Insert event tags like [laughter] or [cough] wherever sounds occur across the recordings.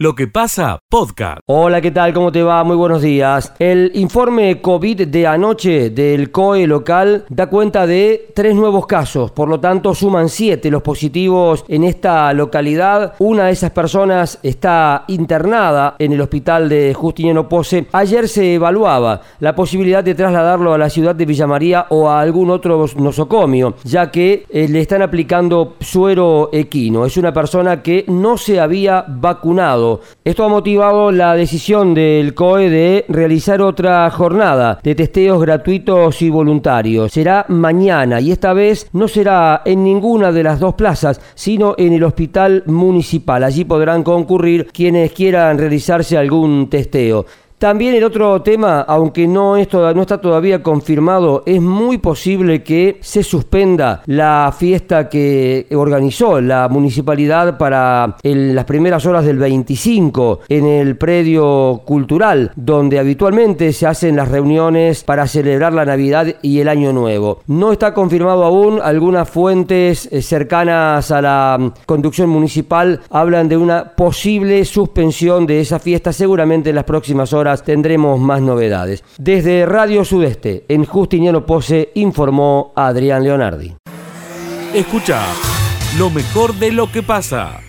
Lo que pasa, podcast. Hola, ¿qué tal? ¿Cómo te va? Muy buenos días. El informe COVID de anoche del COE local da cuenta de tres nuevos casos, por lo tanto suman siete los positivos en esta localidad. Una de esas personas está internada en el hospital de Justiniano Pose. Ayer se evaluaba la posibilidad de trasladarlo a la ciudad de Villa María o a algún otro nosocomio, ya que eh, le están aplicando suero equino. Es una persona que no se había vacunado esto ha motivado la decisión del COE de realizar otra jornada de testeos gratuitos y voluntarios. Será mañana y esta vez no será en ninguna de las dos plazas, sino en el hospital municipal. Allí podrán concurrir quienes quieran realizarse algún testeo. También el otro tema, aunque no, no está todavía confirmado, es muy posible que se suspenda la fiesta que organizó la municipalidad para las primeras horas del 25 en el predio cultural, donde habitualmente se hacen las reuniones para celebrar la Navidad y el Año Nuevo. No está confirmado aún, algunas fuentes eh, cercanas a la mm, conducción municipal hablan de una posible suspensión de esa fiesta seguramente en las próximas horas tendremos más novedades. Desde Radio Sudeste, en Justiniano Pose, informó Adrián Leonardi. Escucha lo mejor de lo que pasa.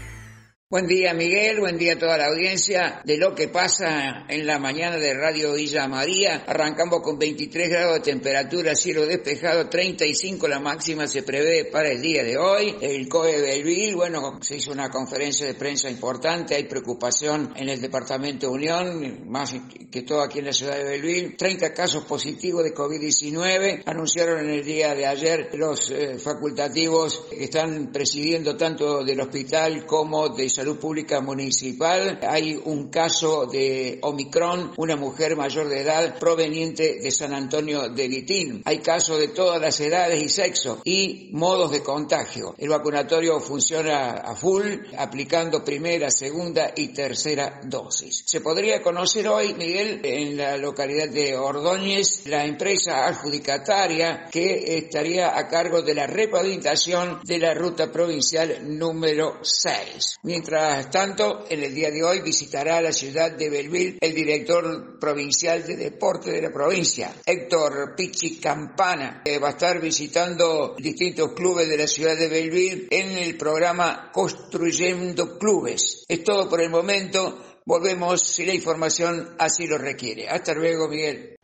Buen día Miguel, buen día a toda la audiencia de lo que pasa en la mañana de Radio Villa María. Arrancamos con 23 grados de temperatura, cielo despejado, 35 la máxima se prevé para el día de hoy. El COE Belville, bueno, se hizo una conferencia de prensa importante, hay preocupación en el departamento Unión, más que todo aquí en la ciudad de Belville. 30 casos positivos de COVID-19, anunciaron en el día de ayer los eh, facultativos que están presidiendo tanto del hospital como de Salud Pública Municipal hay un caso de Omicron, una mujer mayor de edad proveniente de San Antonio de Vitín. Hay casos de todas las edades y sexo y modos de contagio. El vacunatorio funciona a full, aplicando primera, segunda y tercera dosis. Se podría conocer hoy, Miguel, en la localidad de Ordóñez, la empresa adjudicataria que estaría a cargo de la repavimentación de la ruta provincial número 6. Mientras Mientras tanto, en el día de hoy visitará la ciudad de Belville el director provincial de deporte de la provincia, Héctor Pichi Campana, que va a estar visitando distintos clubes de la ciudad de Belville en el programa Construyendo Clubes. Es todo por el momento. Volvemos si la información así lo requiere. Hasta luego, Miguel.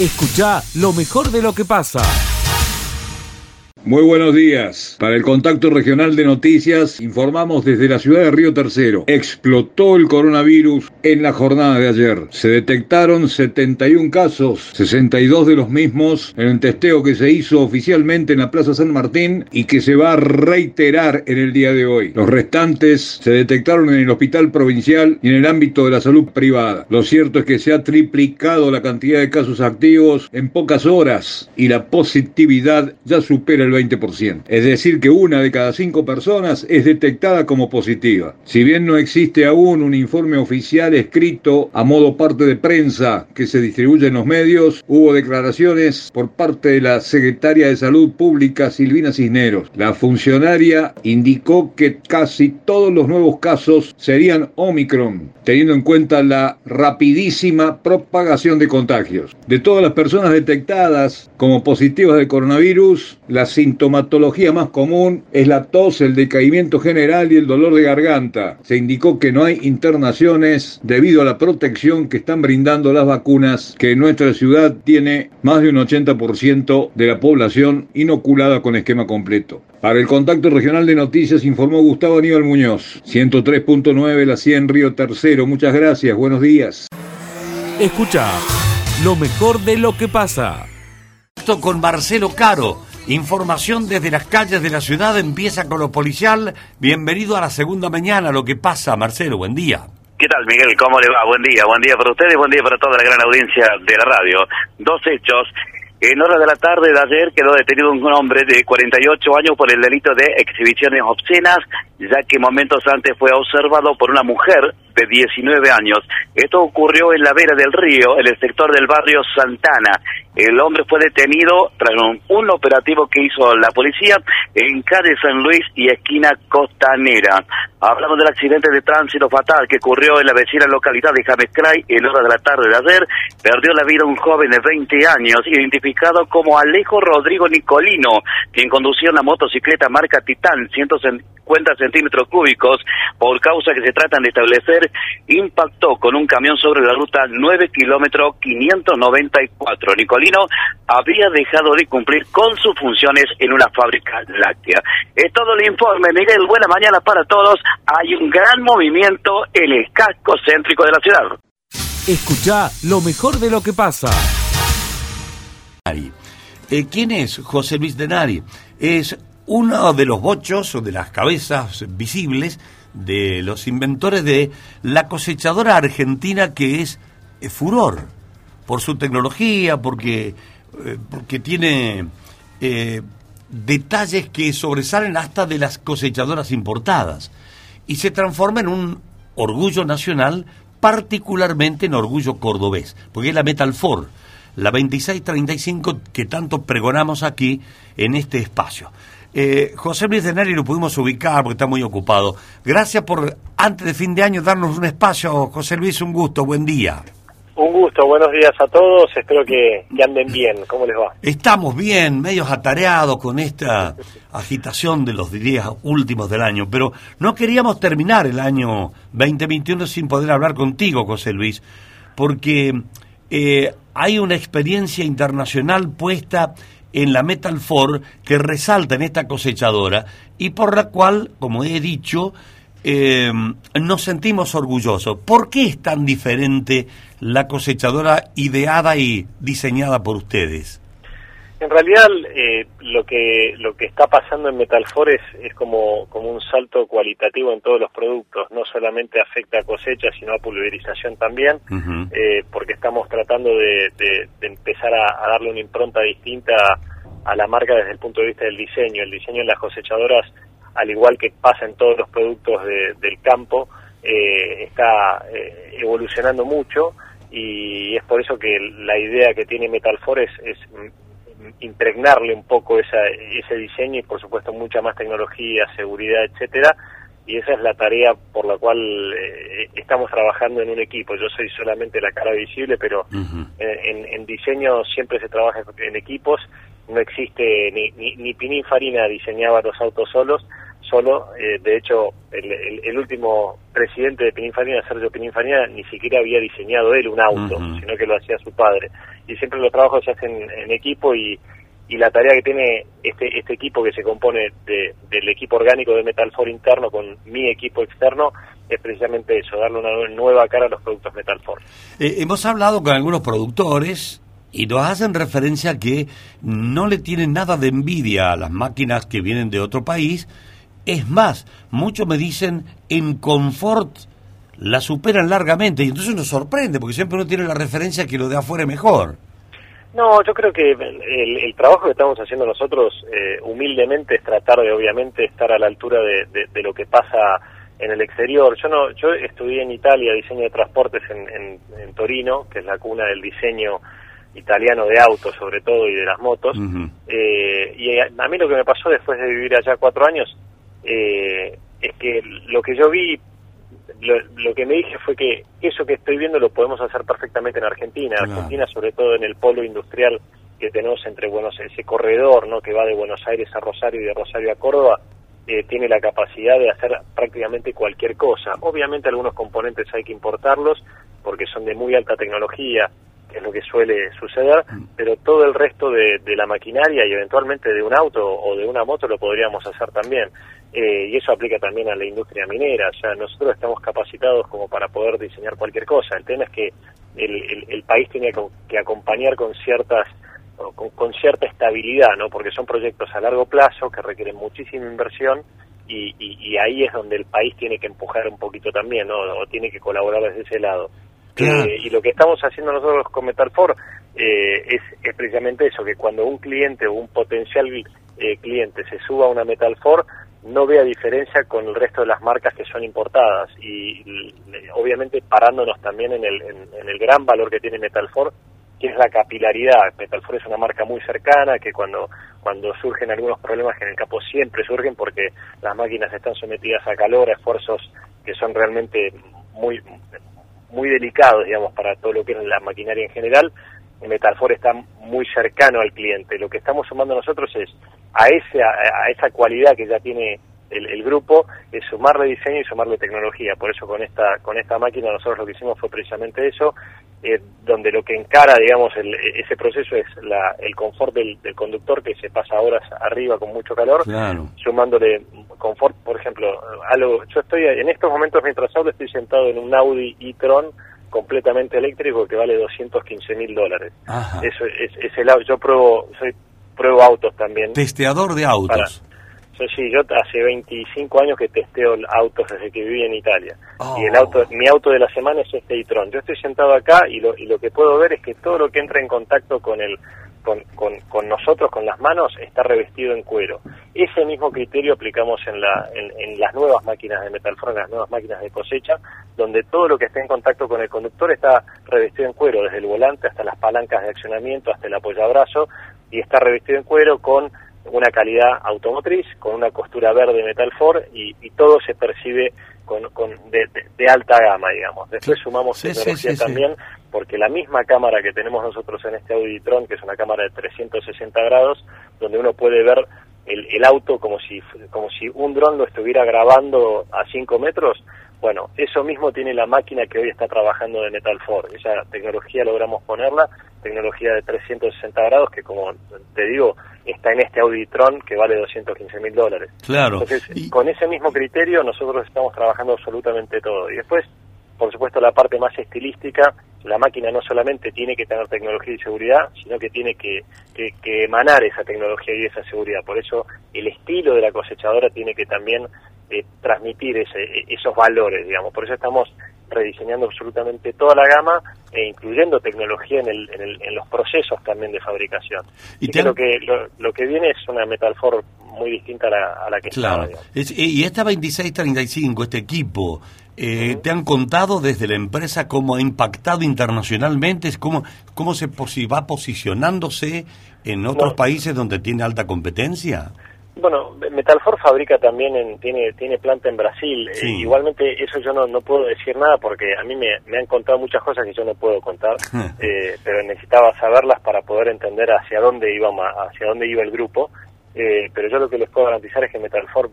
Escucha lo mejor de lo que pasa. Muy buenos días. Para el contacto regional de noticias, informamos desde la ciudad de Río Tercero. Explotó el coronavirus en la jornada de ayer. Se detectaron 71 casos, 62 de los mismos en el testeo que se hizo oficialmente en la Plaza San Martín y que se va a reiterar en el día de hoy. Los restantes se detectaron en el hospital provincial y en el ámbito de la salud privada. Lo cierto es que se ha triplicado la cantidad de casos activos en pocas horas y la positividad ya supera el 20%. Es decir, que una de cada cinco personas es detectada como positiva. Si bien no existe aún un informe oficial escrito a modo parte de prensa que se distribuye en los medios, hubo declaraciones por parte de la secretaria de Salud Pública Silvina Cisneros. La funcionaria indicó que casi todos los nuevos casos serían Omicron, teniendo en cuenta la rapidísima propagación de contagios. De todas las personas detectadas como positivas de coronavirus, las sintomatología más común es la tos, el decaimiento general y el dolor de garganta. Se indicó que no hay internaciones debido a la protección que están brindando las vacunas, que en nuestra ciudad tiene más de un 80% de la población inoculada con esquema completo. Para el contacto regional de noticias informó Gustavo Aníbal Muñoz, 103.9 La 100 Río Tercero. Muchas gracias, buenos días. Escucha lo mejor de lo que pasa. Con Marcelo Caro Información desde las calles de la ciudad empieza con lo policial. Bienvenido a la segunda mañana, lo que pasa, Marcelo, buen día. ¿Qué tal, Miguel? ¿Cómo le va? Buen día, buen día para ustedes, buen día para toda la gran audiencia de la radio. Dos hechos. En horas de la tarde de ayer quedó detenido un hombre de 48 años por el delito de exhibiciones obscenas, ya que momentos antes fue observado por una mujer de 19 años. Esto ocurrió en la vera del río, en el sector del barrio Santana. El hombre fue detenido tras un, operativo que hizo la policía en calle San Luis y esquina Costanera. Hablamos del accidente de tránsito fatal que ocurrió en la vecina localidad de Jamescray en hora de la tarde de ayer. Perdió la vida un joven de 20 años, identificado como Alejo Rodrigo Nicolino, quien conducía una motocicleta marca Titán 150 centímetros cúbicos, por causa que se tratan de establecer, impactó con un camión sobre la ruta 9 kilómetros 594. Nicolino había dejado de cumplir con sus funciones en una fábrica láctea. Es todo el informe, Miguel. Buena mañana para todos. Hay un gran movimiento en el casco céntrico de la ciudad. Escucha lo mejor de lo que pasa. Eh, ¿Quién es José Luis Denari? Es uno de los bochos o de las cabezas visibles de los inventores de la cosechadora argentina que es eh, furor por su tecnología, porque, eh, porque tiene detalles que sobresalen hasta de las cosechadoras importadas y se transforma en un orgullo nacional, particularmente en orgullo cordobés, porque es la Metalfor, la 2635 que tanto pregonamos aquí en este espacio. Eh, José Luis de Neri lo pudimos ubicar porque está muy ocupado. Gracias por, antes de fin de año, darnos un espacio. José Luis, un gusto, buen día. Un gusto, buenos días a todos, espero que, anden bien, ¿cómo les va? Estamos bien, medios atareados con esta agitación de los días últimos del año, pero no queríamos terminar el año 2021 sin poder hablar contigo, José Luis, porque eh, hay una experiencia internacional puesta en la Metal 4 que resalta en esta cosechadora y por la cual, como he dicho, eh, nos sentimos orgullosos. ¿Por qué es tan diferente la cosechadora ideada y diseñada por ustedes? En realidad, eh, lo que lo que está pasando en Metalfor es, es como, como un salto cualitativo en todos los productos. No solamente afecta a cosecha, sino a pulverización también, eh, porque estamos tratando de, empezar a, darle una impronta distinta a la marca desde el punto de vista del diseño. El diseño en las cosechadoras al igual que pasa en todos los productos del campo, eh, está eh, evolucionando mucho y es por eso que la idea que tiene Metalfor es, es impregnarle un poco esa, ese diseño y por supuesto mucha más tecnología, seguridad, etcétera, y esa es la tarea por la cual eh, estamos trabajando en un equipo. Yo soy solamente la cara visible, pero en, en, diseño siempre se trabaja en equipos. No existe ni, ni, ni Pininfarina diseñaba los autos solos, solo, eh, de hecho, el, último presidente de Pininfarina, Sergio Pininfarina, ni siquiera había diseñado él un auto, sino que lo hacía su padre. Y siempre los trabajos se hacen en equipo y, y la tarea que tiene este, este equipo que se compone de, del equipo orgánico de Metal interno con mi equipo externo es precisamente eso, darle una nueva cara a los productos Metal eh, hemos hablado con algunos productores y nos hacen referencia que no le tienen nada de envidia a las máquinas que vienen de otro país. Es más, muchos me dicen en confort la superan largamente y entonces nos sorprende porque siempre uno tiene la referencia que lo de afuera es mejor. No, yo creo que el, trabajo que estamos haciendo nosotros eh, humildemente es tratar de obviamente estar a la altura de, lo que pasa en el exterior. Yo no, yo estudié en Italia diseño de transportes en, en Torino, que es la cuna del diseño italiano de autos sobre todo y de las motos. eh, y a, mí lo que me pasó después de vivir allá cuatro años eh, es que lo que yo vi, lo, que me dije fue que eso que estoy viendo lo podemos hacer perfectamente en Argentina. Argentina sobre todo en el polo industrial que tenemos entre Buenos ese corredor no que va de Buenos Aires a Rosario y de Rosario a Córdoba eh, tiene la capacidad de hacer prácticamente cualquier cosa. Obviamente algunos componentes hay que importarlos porque son de muy alta tecnología, es lo que suele suceder, mm. pero todo el resto de, la maquinaria y eventualmente de un auto o de una moto lo podríamos hacer también. Eh, y eso aplica también a la industria minera. O sea, nosotros estamos capacitados como para poder diseñar cualquier cosa. El tema es que el, país tiene que acompañar con ciertas con, cierta estabilidad, ¿no? Porque son proyectos a largo plazo que requieren muchísima inversión y, y, ahí es donde el país tiene que empujar un poquito también, ¿no? O tiene que colaborar desde ese lado. Eh, y lo que estamos haciendo nosotros con Metalfor eh, es, precisamente eso, que cuando un cliente o un potencial eh, cliente se suba a una Metalfor, no vea diferencia con el resto de las marcas que son importadas y obviamente parándonos también en el, en, el gran valor que tiene Metalfor que es la capilaridad. Metalfor es una marca muy cercana que cuando, cuando surgen algunos problemas que en el campo siempre surgen porque las máquinas están sometidas a calor, a esfuerzos que son realmente muy, muy delicados, digamos, para todo lo que es la maquinaria en general, Metalfor está muy cercano al cliente. Lo que estamos sumando nosotros es a, ese, a, esa cualidad que ya tiene el, grupo, es sumarle diseño y sumarle tecnología. Por eso con esta, con esta máquina nosotros lo que hicimos fue precisamente eso, eh, donde lo que encara, digamos, ese proceso es la, el confort del, conductor que se pasa horas arriba con mucho calor, sumándole confort, por ejemplo, algo, yo estoy en estos momentos mientras hablo estoy sentado en un Audi e-tron completamente eléctrico que vale 215 mil dólares. Eso es, es, el yo pruebo soy pruebo autos también. Testeador de autos. Sí, yo hace 25 años que testeo autos desde que viví en Italia. Oh. Y el auto, mi auto de la semana es este e-tron. Yo estoy sentado acá y lo, y lo que puedo ver es que todo lo que entra en contacto con el con, con, nosotros, con las manos, está revestido en cuero. Ese mismo criterio aplicamos en, la, en, las nuevas máquinas de Metalform, en las nuevas máquinas de cosecha, donde todo lo que esté en contacto con el conductor está revestido en cuero, desde el volante hasta las palancas de accionamiento, hasta el apoyabrazo, y está revestido en cuero con una calidad automotriz, con una costura verde Metalfor, y, y todo se percibe con, con de, de, alta gama, digamos. Después sumamos tecnología también, porque la misma cámara que tenemos nosotros en este Auditron, que es una cámara de 360 grados, donde uno puede ver el, el auto como si, como si un dron lo estuviera grabando a 5 metros, bueno, eso mismo tiene la máquina que hoy está trabajando de Metal 4. Esa tecnología logramos ponerla, tecnología de 360 grados que, como te digo, está en este Auditron que vale 215 mil dólares. Claro. Entonces, con ese mismo criterio nosotros estamos trabajando absolutamente todo. Y después, por supuesto, la parte más estilística, la máquina no solamente tiene que tener tecnología y seguridad, sino que tiene que, que emanar esa tecnología y esa seguridad. Por eso, el estilo de la cosechadora tiene que también transmitir ese, esos valores, digamos. Por eso estamos rediseñando absolutamente toda la gama e incluyendo tecnología en, el, en, los procesos también de fabricación. Y, creo que lo, que viene es una Metalfor muy distinta a la, que claro. estaba. y esta 2635, este equipo, eh, ¿te han contado desde la empresa cómo ha impactado internacionalmente? ¿Cómo, cómo se va posicionándose en otros países donde tiene alta competencia? Bueno, Metalfor fabrica también, en, tiene tiene planta en Brasil. Eh, igualmente, eso yo no, no puedo decir nada porque a mí me, me han contado muchas cosas que yo no puedo contar, [laughs] eh, pero necesitaba saberlas para poder entender hacia dónde iba, hacia dónde iba el grupo. Eh, pero yo lo que les puedo garantizar es que Metalfor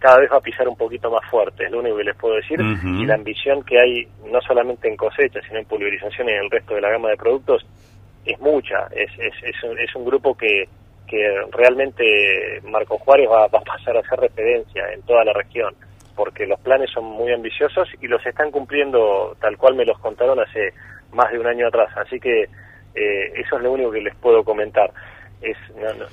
cada vez va a pisar un poquito más fuerte, es lo único que les puedo decir. Y la ambición que hay, no solamente en cosecha, sino en pulverización y en el resto de la gama de productos, es mucha. Es, es, es, un, es un grupo que que realmente Marco Juárez va, a pasar a ser referencia en toda la región, porque los planes son muy ambiciosos y los están cumpliendo tal cual me los contaron hace más de un año atrás. Así que eh, eso es lo único que les puedo comentar es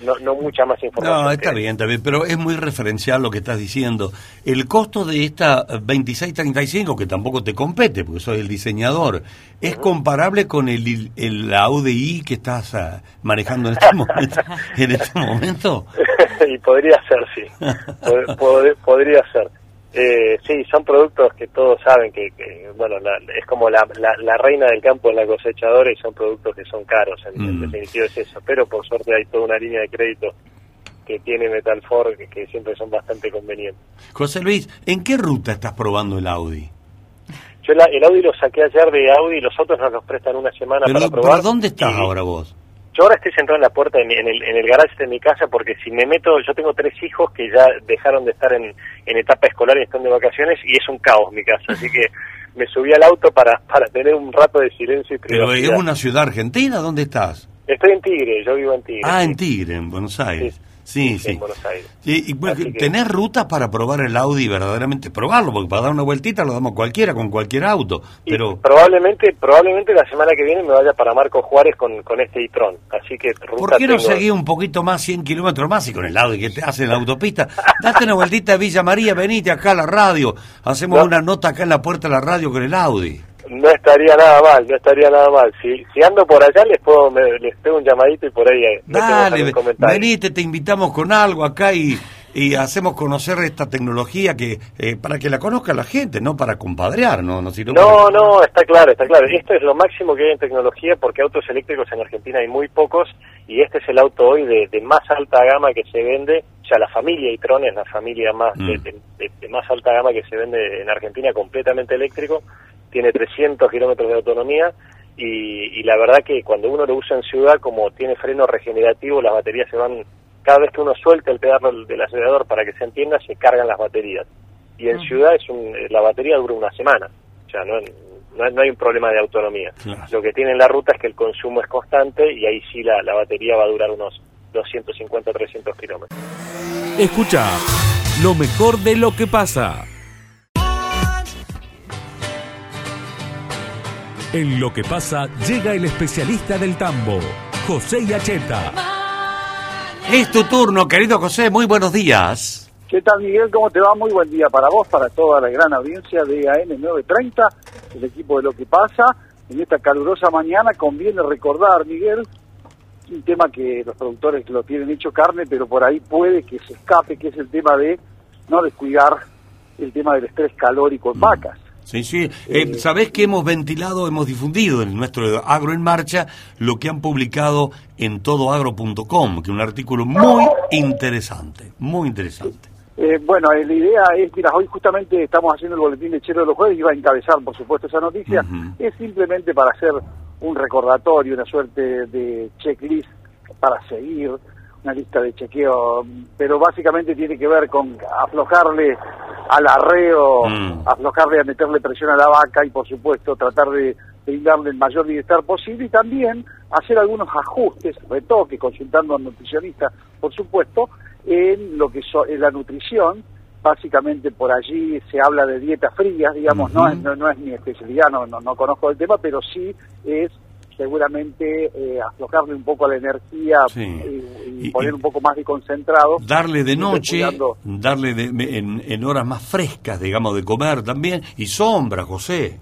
no, no, mucha más información. No, está bien, está bien, pero es muy referencial lo que estás diciendo. El costo de esta 2635, que tampoco te compete, porque soy el diseñador, ¿es comparable con el, el AUDI que estás ah, manejando en este [laughs] momento? en este momento? [laughs] y podría ser, sí. podría ser. Eh, sí, son productos que todos saben que, bueno, es como la, la, reina del campo en la cosechadora y son productos que son caros, en, mm. definitiva es eso. Pero por suerte hay toda una línea de crédito que tiene Metalfor que, que siempre son bastante convenientes. José Luis, ¿en qué ruta estás probando el Audi? Yo el Audi lo saqué ayer de Audi y los otros nos los prestan una semana para probar. ¿Pero dónde estás ahora vos? Yo ahora estoy sentado en la puerta, en, el, en el garage de mi casa, porque si me meto, yo tengo tres hijos que ya dejaron de estar en, en etapa escolar y están de vacaciones, y es un caos mi casa, así que me subí al auto para, para tener un rato de silencio y privacidad. ¿Pero es una ciudad argentina? ¿Dónde estás? Estoy en Tigre, yo vivo en Tigre. Ah, en Tigre, en Buenos Aires. Sí, sí. y, tener rutas para probar el Audi verdaderamente probarlo, porque para dar una vueltita lo damos cualquiera, con cualquier auto. pero probablemente probablemente la semana que viene me vaya para Marcos Juárez con, con este e-tron. Así que ¿Por qué no seguí un poquito más, 100 kilómetros más y con el Audi que te hace en la autopista? Date una vueltita a Villa María, venite acá a la radio, hacemos una nota acá en la puerta de la radio con el Audi. No estaría nada mal, no estaría nada mal. Si, si ando por allá, les puedo les pego un llamadito y por ahí. Eh, Dale, venite, te invitamos con algo acá y y hacemos conocer esta tecnología que eh, para que la conozca la gente, no para compadrear, ¿no? No, no, no, está claro, está claro. Esto es lo máximo que hay en tecnología porque autos eléctricos en Argentina hay muy pocos y este es el auto hoy de, más alta gama que se vende, o sea, la familia e-tron es la familia más mm. de, más alta gama que se vende en Argentina, completamente eléctrico, tiene 300 kilómetros de autonomía y, la verdad que cuando uno lo usa en ciudad, como tiene freno regenerativo, las baterías se van, cada vez que uno suelta el pedal del acelerador para que se entienda, se cargan las baterías. Y en ciudad es un, la batería dura una semana, o sea, no, no, hay un problema de autonomía. Lo que tiene en la ruta es que el consumo es constante y ahí sí la, la batería va a durar unos 250, 300 kilómetros. Escucha lo mejor de lo que pasa. En lo que pasa llega el especialista del tambo, José Yacheta. Es tu turno, querido José, muy buenos días. ¿Qué tal Miguel? ¿Cómo te va? Muy buen día para vos, para toda la gran audiencia de AM 930, el equipo de Lo que pasa. En esta calurosa mañana conviene recordar, Miguel, un tema que los productores lo tienen hecho carne, pero por ahí puede que se escape, que es el tema de no descuidar el tema del estrés calórico en mm. vacas. Sí, sí. Eh, Sabés que hemos ventilado, hemos difundido en nuestro Agro en Marcha lo que han publicado en todoagro.com, que es un artículo muy interesante, muy interesante. Eh, bueno, la idea es, mira, hoy justamente estamos haciendo el boletín lechero de los jueves y va a encabezar, por supuesto, esa noticia. Es simplemente para hacer un recordatorio, una suerte de checklist para seguir, una lista de chequeo, pero básicamente tiene que ver con aflojarle al arreo, mm. aflojarle a meterle presión a la vaca y por supuesto tratar de brindarle el mayor bienestar posible y también hacer algunos ajustes, retoques, consultando al nutricionista, por supuesto, en lo que es la nutrición. Básicamente por allí se habla de dieta fría, digamos, no, es, no, es mi especialidad, no, no, no conozco el tema, pero sí es seguramente eh, aflojarle un poco a la energía y, poner un poco más de concentrado. Darle de noche, darle en, horas más frescas, digamos, de comer también, y sombra, José.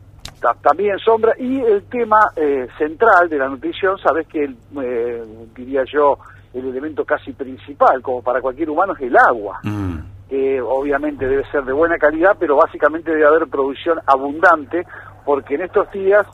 También sombra, y el tema eh, central de la nutrición, sabes que, eh, diría yo, el elemento casi principal, como para cualquier humano, es el agua. Mm. que obviamente debe ser de buena calidad, pero básicamente debe haber producción abundante, porque en estos días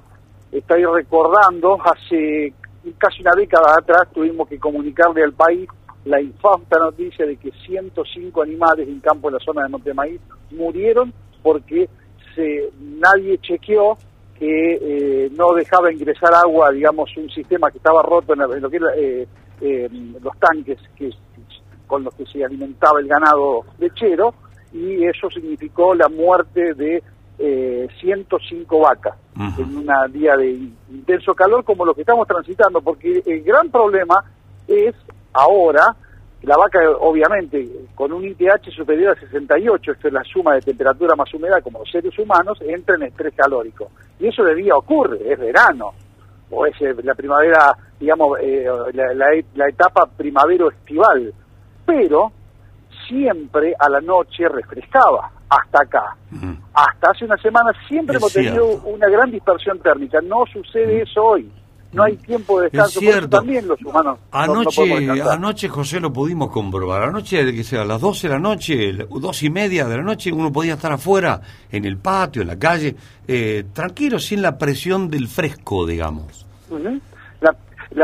Estoy recordando, hace casi una década atrás tuvimos que comunicarle al país la infausta noticia de que 105 animales en campo en la zona de Montemaíz murieron porque se, nadie chequeó que eh, no dejaba ingresar agua, digamos, un sistema que estaba roto en, lo que eh, eh, los tanques que, con los que se alimentaba el ganado lechero, y eso significó la muerte de 105 vacas en un día de intenso calor como lo que estamos transitando, porque el gran problema es ahora, la vaca obviamente con un IPH superior a 68, esto es la suma de temperatura más humedad como los seres humanos, entra en estrés calórico. Y eso de día ocurre, es verano, o es eh, la primavera, digamos, eh, la, la etapa primavero-estival, pero siempre a la noche refrescaba hasta acá. Hasta hace una semana siempre hemos tenido una gran dispersión térmica. No sucede eso hoy. No hay tiempo de descanso. Es también los humanos. Anoche, anoche, José, lo pudimos comprobar. Anoche, que sea, a las 12 de la noche, dos y media de la noche, uno podía estar afuera, en el patio, en la calle, eh, tranquilo, sin la presión del fresco, digamos.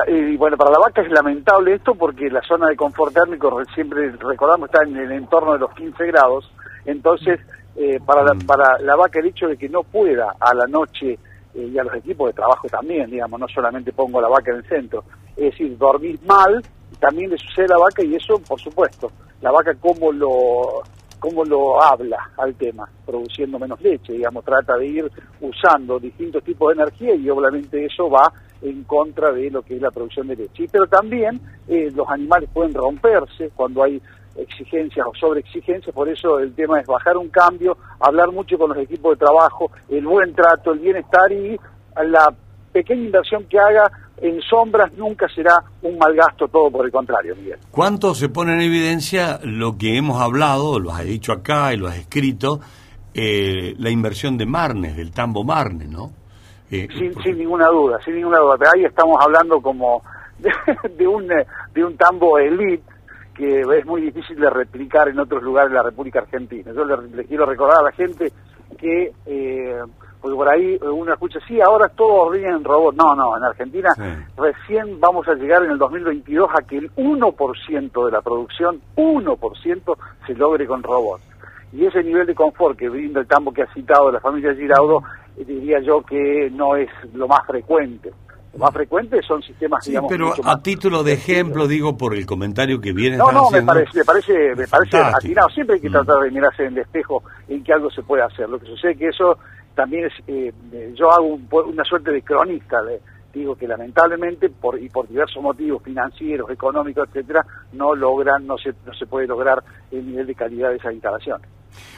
y bueno, para la vaca es lamentable esto porque la zona de confort térmico, siempre recordamos, está en el entorno de los 15 grados entonces, eh, para, la, mm. para la vaca el hecho de que no pueda a la noche eh, y a los equipos de trabajo también, digamos, no solamente pongo la vaca en el centro, es decir, dormir mal, también le sucede a la vaca y eso, por supuesto, la vaca cómo lo cómo lo habla al tema, produciendo menos leche, digamos, trata de ir usando distintos tipos de energía y obviamente eso va en contra de lo que es la producción de leche. Pero también eh, los animales pueden romperse cuando hay exigencias o sobre exigencias, por eso el tema es bajar un cambio, hablar mucho con los equipos de trabajo, el buen trato, el bienestar y la pequeña inversión que haga en sombras nunca será un mal gasto, todo por el contrario, Miguel. ¿Cuánto se pone en evidencia lo que hemos hablado, lo has dicho acá y lo has escrito, eh, la inversión de Marnes, del Tambo Marnes, ¿no? Eh, sin, ninguna duda, sin ninguna duda. Pero ahí estamos hablando como [laughs] de, un, de un tambo elite que es muy difícil de replicar en otros lugares de la República Argentina. Yo le, quiero recordar a la gente que, eh, porque por ahí uno escucha, sí, ahora todo ordena en robot. No, no, en Argentina recién vamos a llegar en el 2022 a que el 1% de la producción, 1% se logre con robots. Y ese nivel de confort que brinda el tambo que ha citado la familia Giraudo, eh, diría yo que no es lo más frecuente más frecuentes son sistemas, sí, pero a título de ejemplo, digo, por el comentario que viene No, no, me parece, me parece, me parece atinado. Siempre hay que mm. tratar de mirarse en el espejo en que algo se puede hacer. Lo que sucede es que eso también es, eh, yo hago una suerte de cronista, digo que lamentablemente, por, y por diversos motivos financieros, económicos, etcétera, no logran, no se, no se puede lograr el nivel de calidad de esa instalación.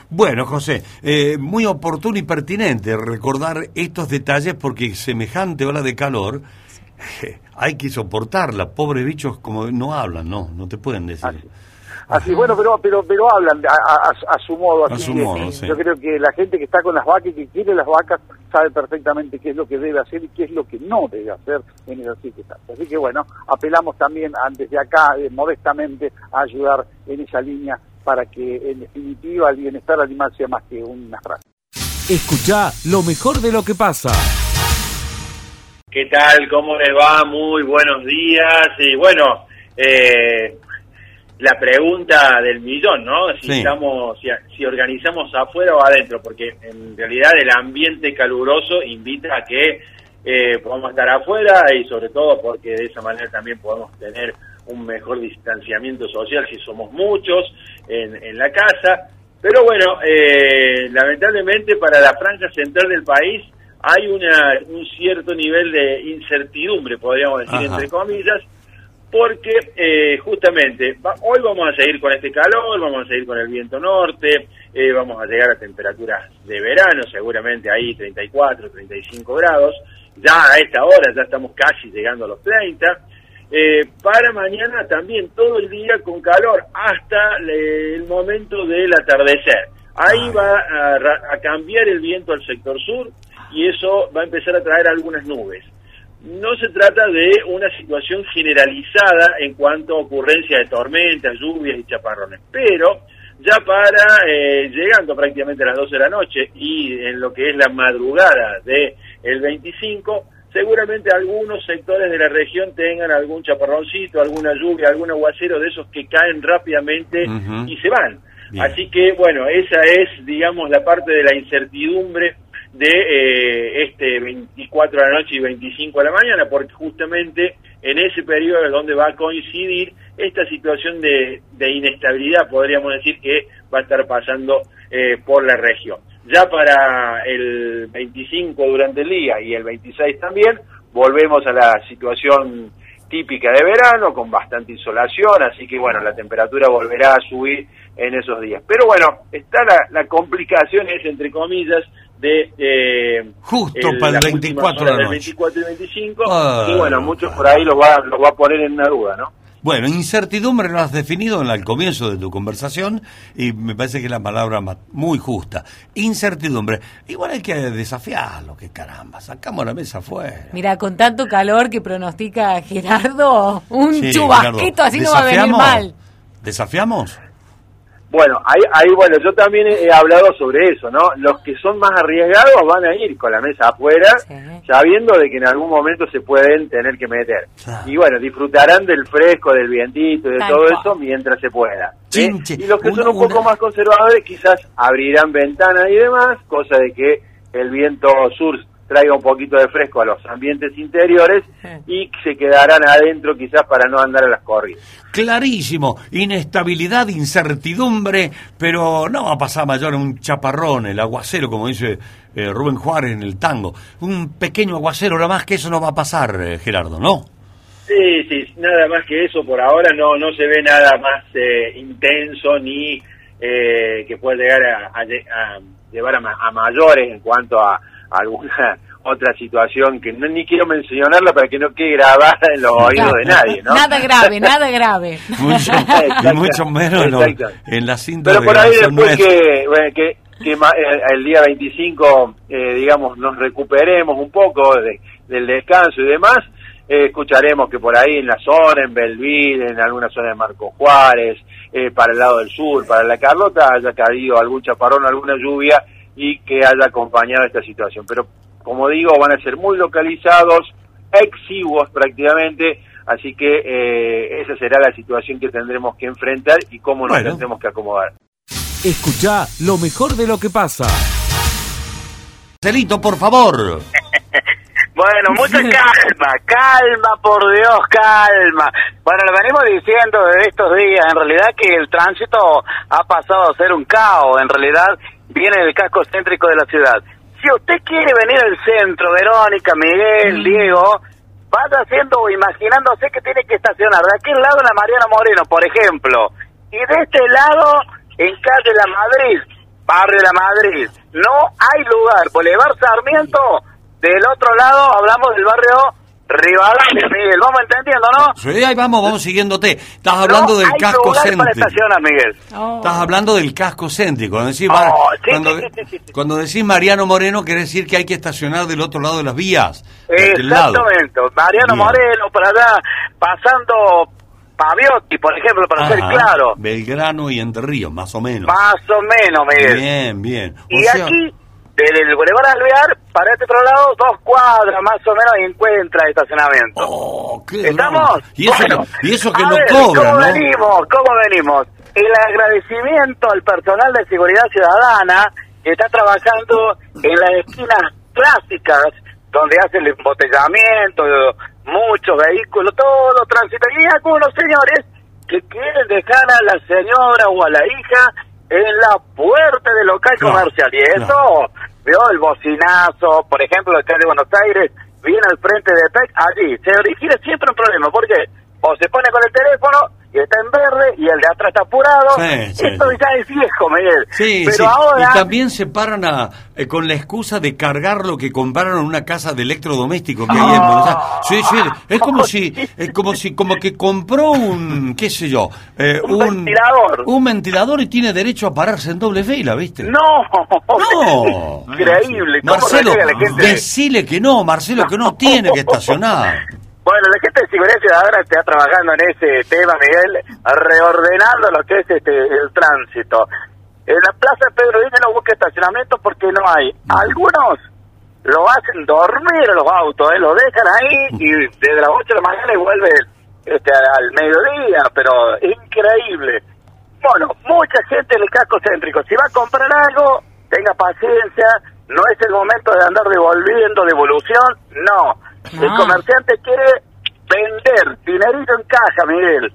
Bueno, José, eh, muy oportuno y pertinente recordar estos detalles porque semejante ola de calor hay que soportarla. Pobres bichos como no hablan, no, no te pueden decir. Así, bueno, pero pero pero hablan a, su modo. Así Yo creo que la gente que está con las vacas y que quiere las vacas sabe perfectamente qué es lo que debe hacer y qué es lo que no debe hacer en esas circunstancias. Así que bueno, apelamos también desde acá eh, modestamente a ayudar en esa línea para que en definitiva el bienestar animal sea más que una frase. Escucha lo mejor de lo que pasa. ¿Qué tal? ¿Cómo les va? Muy buenos días. Y bueno, eh, la pregunta del millón, ¿no? Si estamos, si, organizamos afuera o adentro, porque en realidad el ambiente caluroso invita a que eh, podamos estar afuera y sobre todo porque de esa manera también podemos tener un mejor distanciamiento social si somos muchos en, la casa. Pero bueno, eh, lamentablemente para la franja central del país hay una, un cierto nivel de incertidumbre, podríamos decir, entre comillas, porque eh, justamente hoy vamos a seguir con este calor, vamos a seguir con el viento norte, eh, vamos a llegar a temperaturas de verano, seguramente ahí 34, 35 grados, ya a esta hora ya estamos casi llegando a los 30, eh, para mañana también todo el día con calor hasta el momento del atardecer. Ahí va a, cambiar el viento al sector sur y eso va a empezar a traer algunas nubes. No se trata de una situación generalizada en cuanto a ocurrencia de tormentas, lluvias y chaparrones, pero ya para eh, llegando prácticamente a las 12 de la noche y en lo que es la madrugada del el 25, seguramente algunos sectores de la región tengan algún chaparroncito, alguna lluvia, algún aguacero de esos que caen rápidamente y se van. Así que, bueno, esa es, digamos, la parte de la incertidumbre de eh, este 24 de la noche y 25 de la mañana, porque justamente en ese periodo es donde va a coincidir esta situación de, inestabilidad, podríamos decir, que va a estar pasando eh, por la región. Ya para el 25 durante el día y el 26 también, volvemos a la situación típica de verano, con bastante insolación, así que bueno, la temperatura volverá a subir en esos días. Pero bueno, está la, complicación, es entre comillas, de... Eh, Justo para el 24 de la noche. 24 y 25, y bueno, muchos por ahí lo va, lo va a poner en una duda, ¿no? Bueno, incertidumbre lo has definido en el comienzo de tu conversación y me parece que es la palabra muy justa. Incertidumbre. Igual hay que desafiarlo, que caramba, sacamos la mesa afuera. Mira, con tanto calor que pronostica Gerardo, un chubasquito así no va a venir mal. ¿Desafiamos? Bueno, ahí, ahí, bueno, yo también he, hablado sobre eso, ¿no? Los que son más arriesgados van a ir con la mesa afuera, sabiendo de que en algún momento se pueden tener que meter. Y bueno, disfrutarán del fresco, del vientito y de todo eso mientras se pueda. Y los que son un poco más conservadores quizás abrirán ventanas y demás, cosa de que el viento sur traiga un poquito de fresco a los ambientes interiores y se quedarán adentro quizás para no andar a las corridas. Clarísimo, inestabilidad, incertidumbre, pero no va a pasar mayor un chaparrón, el aguacero, como dice eh, Rubén Juárez en el tango. Un pequeño aguacero, nada más que eso no va a pasar, eh, Gerardo, ¿no? Sí, sí, nada más que eso por ahora no, no se ve nada más eh, intenso ni que pueda llegar a, llevar a mayores en cuanto a alguna [laughs] otra situación que no, ni quiero mencionarla para que no quede grabada en los oídos de nadie, ¿no? Nada grave, [laughs] nada grave. mucho, [laughs] mucho menos en la cinta Pero por ahí después que, que, que, eh, el día 25, eh, digamos, nos recuperemos un poco del descanso y demás, eh, escucharemos que por ahí en la zona, en Belville, en alguna zona de Marco Juárez, eh, para el lado del sur, para la Carlota, haya caído algún chaparrón, alguna lluvia y que haya acompañado esta situación. Pero, como digo, van a ser muy localizados, exiguos prácticamente, así que eh, esa será la situación que tendremos que enfrentar y cómo nos tendremos que acomodar. Escucha lo mejor de lo que pasa. Celito, por favor. [laughs] Bueno, mucha calma, calma, por Dios, calma. Bueno, lo venimos diciendo de estos días, en realidad que el tránsito ha pasado a ser un caos, en realidad viene del casco céntrico de la ciudad. Si usted quiere venir al centro, Verónica, Miguel. Diego, vaya haciendo o imaginándose que tiene que estacionar de aquel lado la Mariana Moreno, por ejemplo, y de este lado en calle La Madrid, barrio La Madrid. No hay lugar, Boulevard Sarmiento del otro lado hablamos del barrio Rivadavia, Miguel. Vamos entendiendo, ¿no? Sí, ahí vamos, vamos siguiéndote. Estás hablando del casco céntrico. Miguel. Estás hablando del casco céntrico. Cuando decís, oh, cuando, decís Mariano Moreno, quiere decir que hay que estacionar del otro lado de las vías. Exactamente. Mariano Moreno, para allá, pasando Paviotti, por ejemplo, para ser claro. Belgrano y Entre Ríos, más o menos. Más o menos, Miguel. Bien, bien. y aquí desde el Boulevard Alvear para este otro lado, dos cuadras más o menos y encuentra estacionamiento. Oh, ¿Estamos? Y eso, y eso que no cobran, ¿cómo venimos? ¿Cómo venimos? El agradecimiento al personal de seguridad ciudadana que está trabajando en las esquinas clásicas donde hace el embotellamiento, muchos vehículos, todo tránsito. Y algunos señores que quieren dejar a la señora o a la hija en la puerta del local comercial. Y eso vio el bocinazo, por ejemplo, acá de Buenos Aires, viene al frente de PEC, allí se origina siempre un problema, porque o se pone con el teléfono y está en verde y el de atrás está apurado. Esto ya es viejo, Miguel. Sí, Pero ahora... Y también se paran a, eh, con la excusa de cargar lo que compraron en una casa de electrodoméstico que hay en Buenos Aires. Sí, sí, es como si, [laughs] es como si, como que compró un, qué sé yo, eh, un, ventilador. Un ventilador y tiene derecho a pararse en doble fila, ¿viste? No. No. [laughs] Increíble. Marcelo, decile que no, Marcelo, que no tiene que estacionar. Bueno, la gente de Seguridad Ciudadana está trabajando en ese tema, Miguel, reordenando lo que es este el tránsito. En la Plaza Pedro Díaz no busca estacionamiento porque no hay. Algunos lo hacen dormir los autos, ¿eh? lo dejan ahí y desde las 8 de la mañana y vuelven este, al mediodía, pero increíble. Bueno, mucha gente en el casco céntrico, si va a comprar algo, tenga paciencia, no es el momento de andar devolviendo devolución, no el comerciante quiere vender dinerito en caja, Miguel.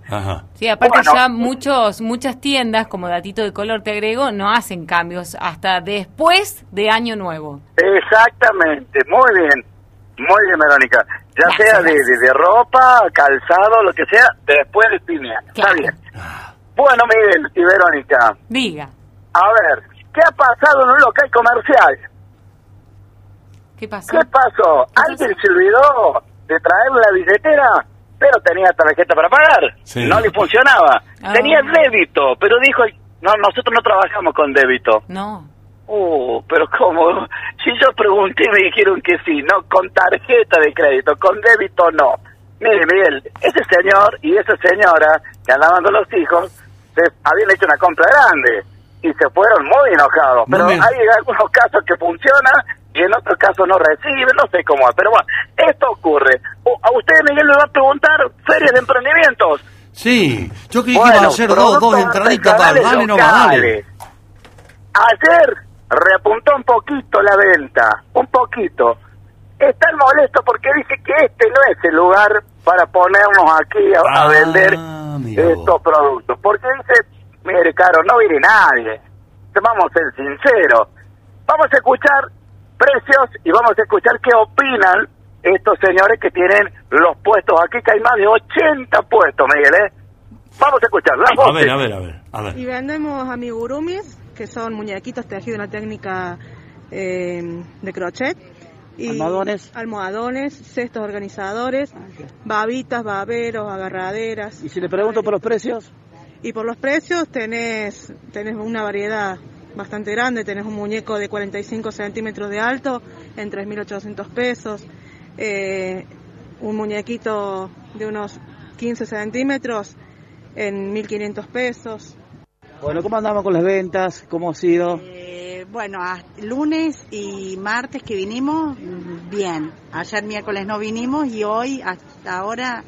Sí, aparte ya muchos muchas tiendas, como datito de color te agrego, no hacen cambios hasta después de Año Nuevo. Exactamente, muy bien. Muy bien, Verónica. Ya sea de, de, ropa, calzado, lo que sea, después del fin Está bien. Bueno, Miguel y Verónica. Diga. A ver, ¿qué ha pasado en un local comercial? ¿Qué pasó? ¿Qué pasó? ¿Alguien se olvidó de traer la billetera? Pero tenía tarjeta para pagar. No le funcionaba. Ah. Tenía débito, pero dijo, no, nosotros no trabajamos con débito. No. Uh, pero ¿cómo? Si yo pregunté me dijeron que sí, no, con tarjeta de crédito, con débito no. Mire, Miguel, ese señor y esa señora que andaban con los hijos se habían hecho una compra grande y se fueron muy enojados. Pero hay algunos casos que funcionan y en otros casos no reciben, no sé cómo es. Pero bueno, esto ocurre. A usted, Miguel, le va a preguntar ferias de emprendimientos. Sí, yo creí que iba a hacer dos, dos entraditas para dale no dale. Ayer reapuntó un poquito la venta, un poquito. Están molestos porque dice que este no es el lugar para ponernos aquí a, a ah, vender estos productos. Porque dice, mire, Caro, no viene nadie. Vamos a ser sinceros. Vamos a escuchar precios y vamos a escuchar qué opinan estos señores que tienen los puestos aquí, que hay más de 80 puestos, Miguel, ¿eh? Vamos a escuchar las A ver, a ver, a ver, a ver. Y vendemos amigurumis, que son muñequitos tejidos en la técnica eh, de crochet. Y almohadones. Almohadones, cestos organizadores, babitas, baberos, agarraderas. ¿Y si le pregunto por los precios? Y por los precios tenés, tenés una variedad bastante grande, tenés un muñeco de 45 centímetros de alto en 3.800 pesos, eh, un muñequito de unos 15 centímetros en 1.500 pesos. Bueno, ¿cómo andamos con las ventas? ¿Cómo ha sido? Eh, bueno, lunes y martes que vinimos, bien. Ayer miércoles no vinimos y hoy hasta ahora...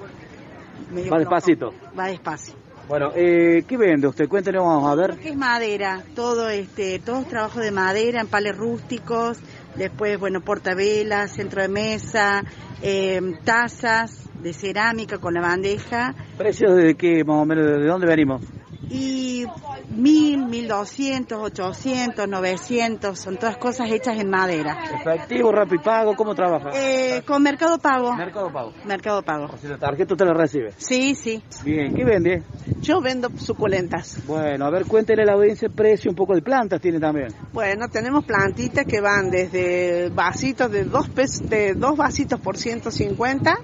Va despacito. Va despacio. Bueno, eh, ¿qué vende usted? Cuéntenos, vamos a ver. ¿Qué es madera, todo este, todo es trabajo de madera, en pales rústicos, después, bueno, portavelas, centro de mesa, eh, tazas de cerámica con la bandeja. ¿Precios de qué, más o menos, de dónde venimos? Y mil, mil doscientos, ochocientos, novecientos, son todas cosas hechas en madera. ¿Efectivo, rápido pago? ¿Cómo trabaja? Eh, con Mercado Pago. Mercado Pago. Mercado Pago. si la tarjeta usted la recibe. Sí, sí. Bien, ¿qué vende? Yo vendo suculentas. Bueno, a ver, cuéntele a la audiencia el precio, un poco de plantas tiene también. Bueno, tenemos plantitas que van desde vasitos de dos, de dos vasitos por 150,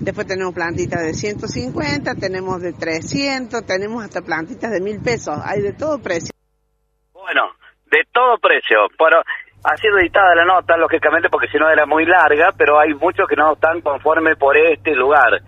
después tenemos plantitas de 150, tenemos de 300, tenemos hasta plantitas de mil pesos, hay de todo precio. Bueno, de todo precio, pero ha sido editada la nota, lógicamente, porque si no era muy larga, pero hay muchos que no están conformes por este lugar.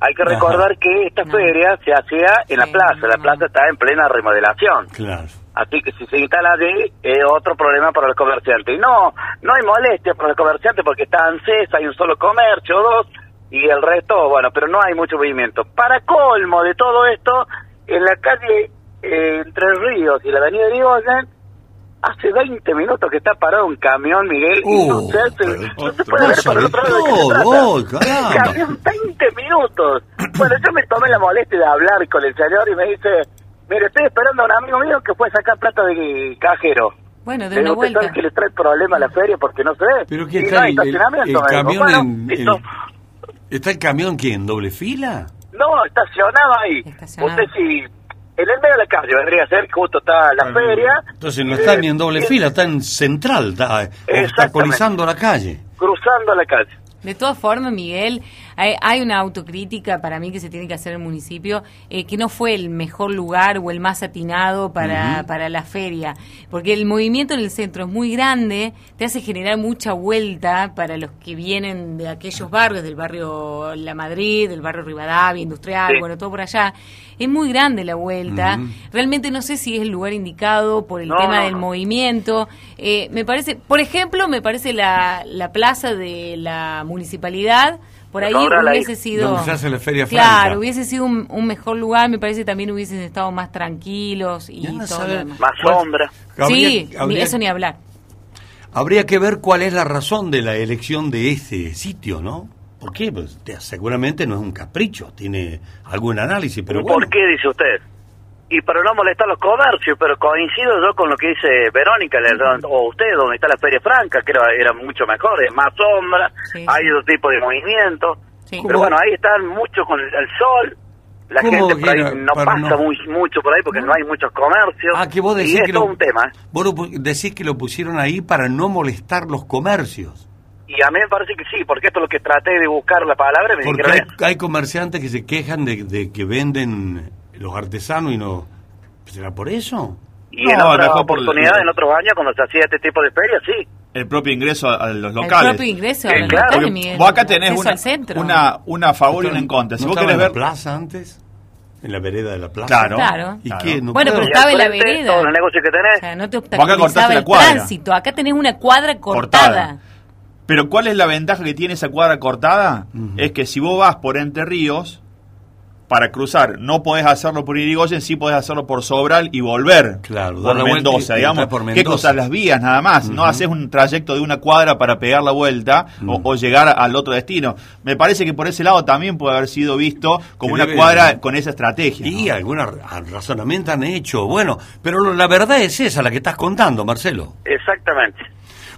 Hay que recordar que esta feria se hacía en la plaza, la plaza está en plena remodelación. Claro. Así que si se instala allí es otro problema para el comerciante. Y no, no hay molestia para el comerciante porque está ANSES, hay un solo comercio, dos, y el resto, bueno, pero no hay mucho movimiento. Para colmo de todo esto, en la calle eh, Entre Ríos y la avenida de Irigoyen, hace 20 minutos que está parado un camión, Miguel, y no Uh, se, hace, no se puede ver para el otro lado de oh, camión 20 minutos. Bueno, yo me tomé la molestia de hablar con el señor y me dice, mire, estoy esperando a un amigo mío que fue a sacar plata de cajero. Bueno, de una digo, ¿usted sabe vuelta. que le trae problema a la feria porque no se ve? ¿Pero qué Y está no el, el- camión Bueno, en- ¿Está el camión que en doble fila? No, estacionado ahí. Usted si... En el medio de la calle vendría a ser, justo está la feria, Entonces no está ni en doble fila, está en central, está obstaculizando la calle. cruzando la calle. De todas formas, Miguel, hay, hay una autocrítica para mí que se tiene que hacer en el municipio, eh, que no fue el mejor lugar o el más atinado para, para la feria, porque el movimiento en el centro es muy grande, te hace generar mucha vuelta para los que vienen de aquellos barrios, del barrio La Madrid, del barrio Rivadavia, Industrial, Sí. bueno, todo por allá. Es muy grande la vuelta. Realmente no sé si es el lugar indicado por el No, tema no, del no. movimiento. Eh, me parece, por ejemplo, me parece la, la plaza de la municipalidad, por ahí hubiese sido... donde se hace la feria Claro, franca. hubiese sido un, un mejor lugar, me parece también hubiesen estado más tranquilos y, todo lo demás. Más sombra. Sí, Habría- habría- ni- eso ni hablar. Habría que ver cuál es la razón de la elección de este sitio, ¿no? ¿Por qué? Pues, te- seguramente no es un capricho, tiene algún análisis, pero bueno. ¿Por qué dice usted? Y para no molestar los comercios, pero coincido yo con lo que dice Verónica, o usted, donde está la Feria Franca, que era, era mucho mejor, es más sombra, hay otro tipo de movimiento. Pero bueno, ahí están muchos con el, sol, la ¿Cómo gente por ahí no pasa no- muy, mucho por ahí porque no hay muchos comercios. Ah, que vos y decís es que todo lo, un tema. ¿eh? vos lo decís que lo pusieron ahí para no molestar los comercios. Y a mí me parece que sí, porque esto es lo que traté de buscar la palabra y me Porque hay, hay comerciantes que se quejan de, de que venden los artesanos y no... ¿Será por eso? Y en otras oportunidades, en otros años, cuando se hacía este tipo de ferias, sí. El propio ingreso a, a los El locales. propio ingreso Eh, a los claro. locales, Porque Miguel. Vos acá tenés una, centro. una, una a favor y una en contra. Si ¿No vos querés en la ver... plaza antes? ¿En la vereda de la plaza? Claro. Claro. ¿Y Claro. qué? ¿No Bueno, pero estaba en la vereda. todos los negocios que tenés. O sea, no te acá obstaculizaba la el cuadra. tránsito. Acá tenés una cuadra cortada. Cortada. Pero ¿cuál es la ventaja que tiene esa cuadra cortada? Es que si vos vas por Entre Ríos, para cruzar, no podés hacerlo por Irigoyen, sí podés hacerlo por Sobral y volver Claro, por Mendoza, digamos. por ¿Qué Mendoza. cosas? Las vías nada más. No haces un trayecto de una cuadra para pegar la vuelta o, o llegar al otro destino. Me parece que por ese lado también puede haber sido visto como una debe- cuadra con esa estrategia. Y algún razonamiento han hecho. Bueno, pero lo- la verdad es esa, la que estás contando, Marcelo. Exactamente.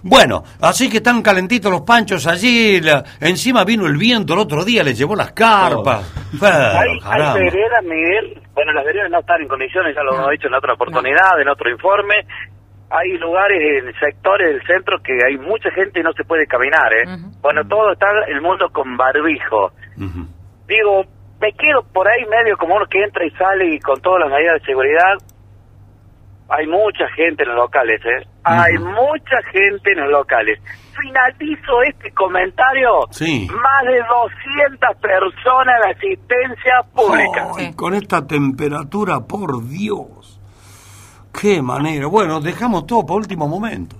Bueno, así que están calentitos los panchos allí. la- encima vino el viento el otro día, les llevó las carpas. Pero, hay, hay veredas, Miguel, bueno, las veredas no están en condiciones, ya lo hemos dicho en otra oportunidad, en otro informe. Hay lugares en sectores del centro que hay mucha gente y no se puede caminar, ¿eh? Bueno, todo está el mundo con barbijo. Digo, me quedo por ahí medio como uno que entra y sale y con todas las medidas de seguridad. Hay mucha gente en los locales, ¿eh? Hay mucha gente en los locales. Finalizo este comentario. Sí. Más de 200 personas en asistencia pública. Con esta temperatura, por Dios. Qué manera. Bueno, dejamos todo para último momento.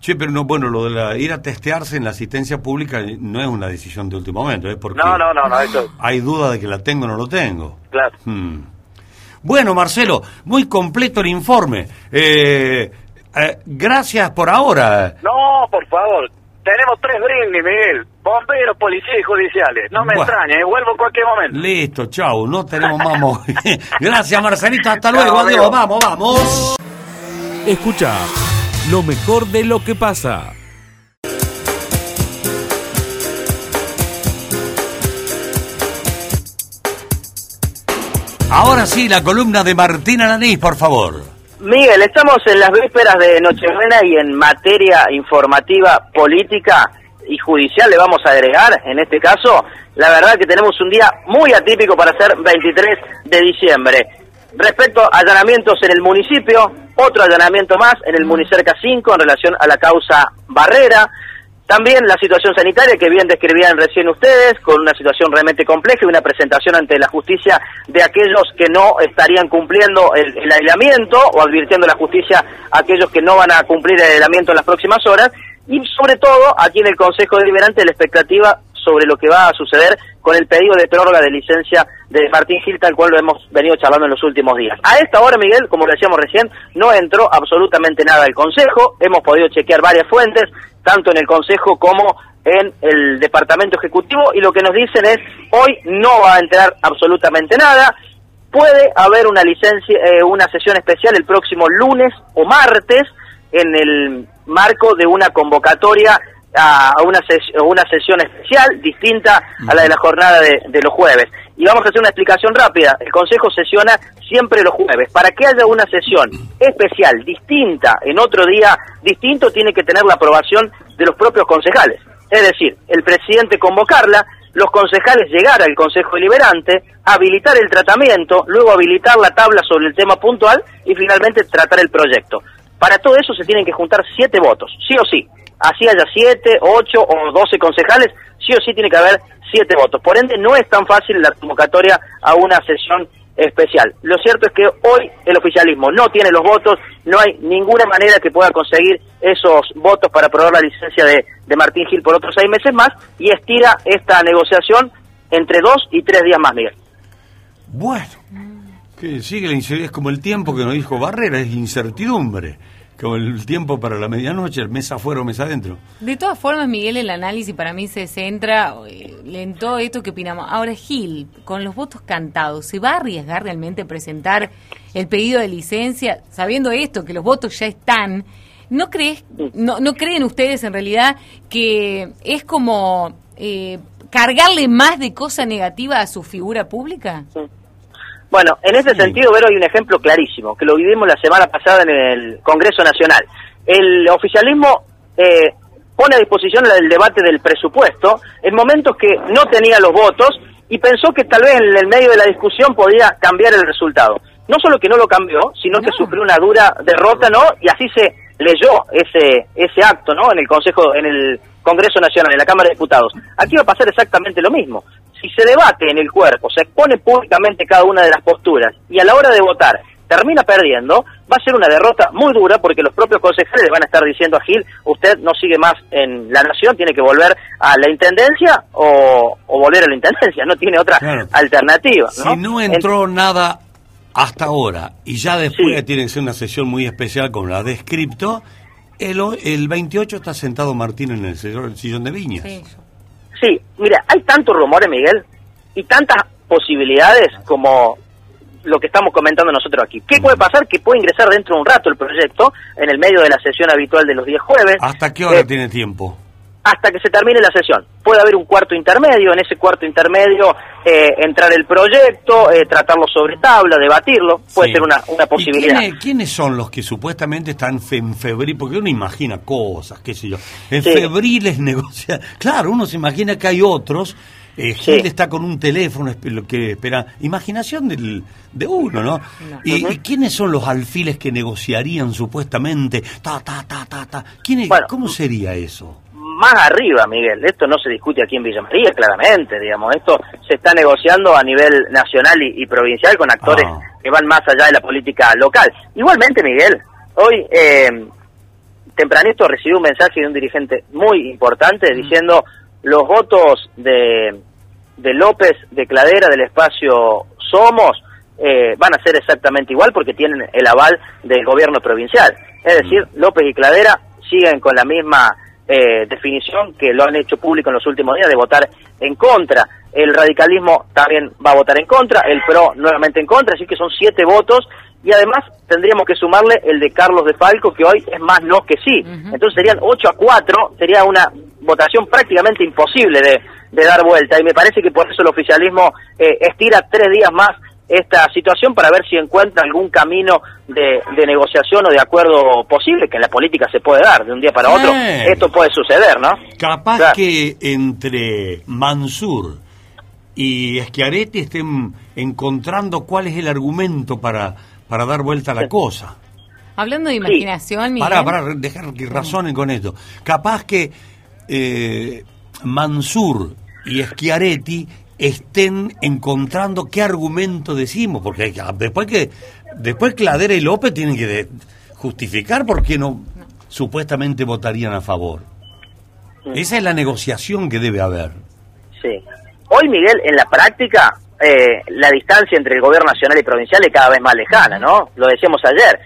Che, pero no, bueno, lo de la, ir a testearse en la asistencia pública no es una decisión de último momento, es porque No, no, no, no, eso. hay duda de que la tengo o no lo tengo. Claro. Hmm. Bueno, Marcelo, muy completo el informe. Eh, eh, gracias por ahora. No, por favor. Tenemos tres brindis, Miguel. Bomberos, policías y judiciales. No me Bueno. extrañe, eh, vuelvo en cualquier momento. Listo, chau, no tenemos más. [laughs] [laughs] gracias, Marcelito, hasta Chao, luego, adiós, amigo. vamos, vamos. Escucha lo mejor de lo que pasa. Ahora sí, la columna de Martín Alanís, por favor. Miguel, estamos en las vísperas de Nochebuena y en materia informativa, política y judicial le vamos a agregar, en este caso, la verdad que tenemos un día muy atípico para ser 23 de diciembre. Respecto a allanamientos en el municipio, otro allanamiento más en el Municerca 5 en relación a la causa Barrera. También la situación sanitaria que bien describían recién ustedes, con una situación realmente compleja y una presentación ante la justicia de aquellos que no estarían cumpliendo el, aislamiento o advirtiendo la justicia a aquellos que no van a cumplir el aislamiento en las próximas horas. Y sobre todo, aquí en el Consejo Deliberante, la expectativa sobre lo que va a suceder con el pedido de prórroga de licencia de Martín Gil, tal cual lo hemos venido charlando en los últimos días. A esta hora, Miguel, como lo decíamos recién, no entró absolutamente nada al Consejo. Hemos podido chequear varias fuentes, tanto en el Consejo como en el Departamento Ejecutivo, y lo que nos dicen es, hoy no va a entrar absolutamente nada. Puede haber una licencia, eh, una sesión especial el próximo lunes o martes en el marco de una convocatoria a a una, ses- a una sesión especial distinta a la de la jornada de, de los jueves. Y vamos a hacer una explicación rápida. El Consejo sesiona siempre los jueves. Para que haya una sesión especial, distinta, en otro día distinto, tiene que tener la aprobación de los propios concejales. Es decir, el presidente convocarla, los concejales llegar al Consejo Deliberante, habilitar el tratamiento, luego habilitar la tabla sobre el tema puntual y finalmente tratar el proyecto. Para todo eso se tienen que juntar siete votos, sí o sí. Así haya siete, ocho o doce concejales, sí o sí tiene que haber siete votos. Por ende, no es tan fácil la convocatoria a una sesión especial. Lo cierto es que hoy el oficialismo no tiene los votos, no hay ninguna manera que pueda conseguir esos votos para aprobar la licencia de, de Martín Gil por otros seis meses más y estira esta negociación entre dos y tres días más, Miguel. Bueno, que sigue la incertidumbre, es como el tiempo que nos dijo Barrera, es incertidumbre. Como el tiempo para la medianoche, el mes afuera o mes adentro. De todas formas, Miguel, el análisis para mí se centra eh, en todo esto que opinamos. Ahora, Gil, con los votos cantados, ¿se va a arriesgar realmente a presentar el pedido de licencia, sabiendo esto, que los votos ya están? ¿No, crees, no, no creen ustedes en realidad que es como eh, cargarle más de cosa negativa a su figura pública? Bueno, en ese sentido, Vero, hay un ejemplo clarísimo, que lo vivimos la semana pasada en el Congreso Nacional. El oficialismo eh, pone a disposición el debate del presupuesto en momentos que no tenía los votos y pensó que tal vez en el medio de la discusión podía cambiar el resultado. No solo que no lo cambió, sino que sufrió una dura derrota, ¿no? Y así se leyó ese ese acto, ¿no? En el Consejo, en el Congreso Nacional, en la Cámara de Diputados. Aquí va a pasar exactamente lo mismo. Si se debate en el cuerpo, se expone públicamente cada una de las posturas y a la hora de votar termina perdiendo, va a ser una derrota muy dura porque los propios concejales le van a estar diciendo a Gil, usted no sigue más en la nación, tiene que volver a la intendencia o, o volver a la intendencia, no tiene otra Claro. alternativa. ¿no? Si no entró nada hasta ahora y ya después tiene que ser una sesión muy especial con la de Scripto, el, o- el 28 está sentado Martín en el sillón el sillón de Viñas. Sí, mira, hay tantos rumores, Miguel, y tantas posibilidades como lo que estamos comentando nosotros aquí. ¿Qué puede pasar? Que puede ingresar dentro de un rato el proyecto, en el medio de la sesión habitual de los días jueves, ¿Hasta qué hora Eh, tiene tiempo? Hasta que se termine la sesión. Puede haber un cuarto intermedio, en ese cuarto intermedio eh, entrar el proyecto, eh, tratarlo sobre tabla, debatirlo, puede Sí. ser una, una ¿Y posibilidad. quiénes, quiénes son los que supuestamente están fe- en febril? Porque uno imagina cosas, qué sé yo. En Sí. febriles [laughs] negocia. Claro, uno se imagina que hay otros Eh, Gil está con un teléfono, lo que espera. Imaginación del, de uno, ¿no? ¿Y, y quiénes son los alfiles que negociarían supuestamente? Ta, ta, ta, ta, ta. ¿Quiénes- ¿Cómo sería eso? Más arriba, Miguel. Esto no se discute aquí en Villa María, claramente, digamos. Esto se está negociando a nivel nacional y, y provincial con actores que van más allá de la política local. Igualmente, Miguel, hoy eh, tempranito recibí un mensaje de un dirigente muy importante diciendo los votos de, de López, de Cladera, del espacio Somos, eh, van a ser exactamente igual porque tienen el aval del gobierno provincial. Es decir, López y Cladera siguen con la misma eh, definición que lo han hecho público en los últimos días de votar en contra. El radicalismo también va a votar en contra, el PRO nuevamente en contra, así que son siete votos y además tendríamos que sumarle el de Carlos de Falco, que hoy es más no que sí. Entonces serían 8 a 4, sería una votación prácticamente imposible de, de dar vuelta y me parece que por eso el oficialismo eh, estira tres días más esta situación para ver si encuentra algún camino de, de negociación o de acuerdo posible, que en la política se puede dar de un día para otro. Sí. Esto puede suceder, ¿no? Capaz Claro. que entre Mansur y Schiaretti estén encontrando cuál es el argumento para, para dar vuelta a la cosa. Hablando de imaginación, Miguel. Para, para dejar que razonen con esto. Capaz que eh, Mansur y Schiaretti estén encontrando qué argumento decimos, porque hay que- después que después Cladera y López tienen que de- justificar por qué no supuestamente votarían a favor. Esa es la negociación que debe haber. Sí. Hoy, Miguel, en la práctica, eh, la distancia entre el gobierno nacional y provincial es cada vez más lejana, ¿no? Lo decíamos ayer.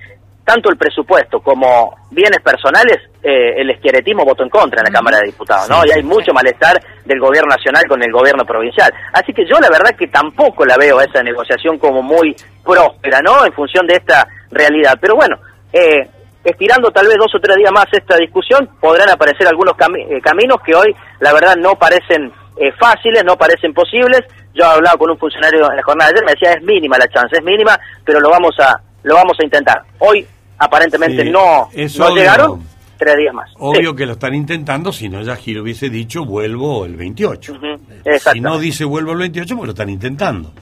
Tanto el presupuesto como bienes personales, eh, el esquieretismo votó en contra en la Cámara de Diputados, ¿no? Y hay mucho malestar del gobierno nacional con el gobierno provincial. Así que yo la verdad que tampoco la veo esa negociación como muy próspera, ¿no? En función de esta realidad. Pero bueno, eh, estirando tal vez dos o tres días más esta discusión, podrán aparecer algunos cami- eh, caminos que hoy, la verdad, no parecen eh, fáciles, no parecen posibles. Yo he hablado con un funcionario en la jornada de ayer, me decía, es mínima la chance, es mínima, pero lo vamos a lo vamos a intentar. Hoy, aparentemente, Sí, no, no llegaron, tres días más. Obvio que lo están intentando, si no ya Gil hubiese dicho vuelvo el 28. Exacto. Si no dice vuelvo el 28, pues lo están intentando.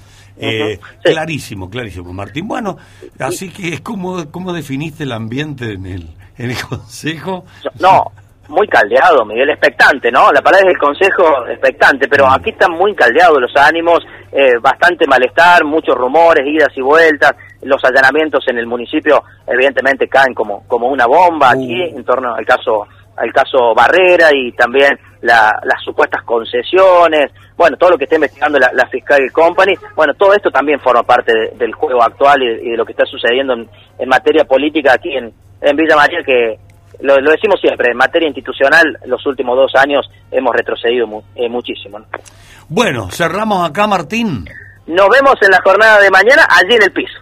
Eh, Clarísimo, clarísimo, Martín. Bueno, así que es como, como definiste el ambiente en el, en el [laughs] Consejo. No, muy caldeado, Miguel, expectante, ¿no? La palabra es del consejo expectante, pero Mm. aquí están muy caldeados los ánimos, eh, bastante malestar, muchos rumores, idas y vueltas, los allanamientos en el municipio evidentemente caen como, como una bomba aquí en torno al caso al caso Barrera y también la- las supuestas concesiones, bueno, todo lo que está investigando la, la Fiscal Company, bueno, todo esto también forma parte de- del juego actual y, y de lo que está sucediendo en, en materia política aquí en, en Villa María, que lo, lo decimos siempre, en materia institucional, los últimos dos años hemos retrocedido mu- eh, muchísimo. ¿no? Bueno, cerramos acá, Martín. Nos vemos en la jornada de mañana allí en el piso.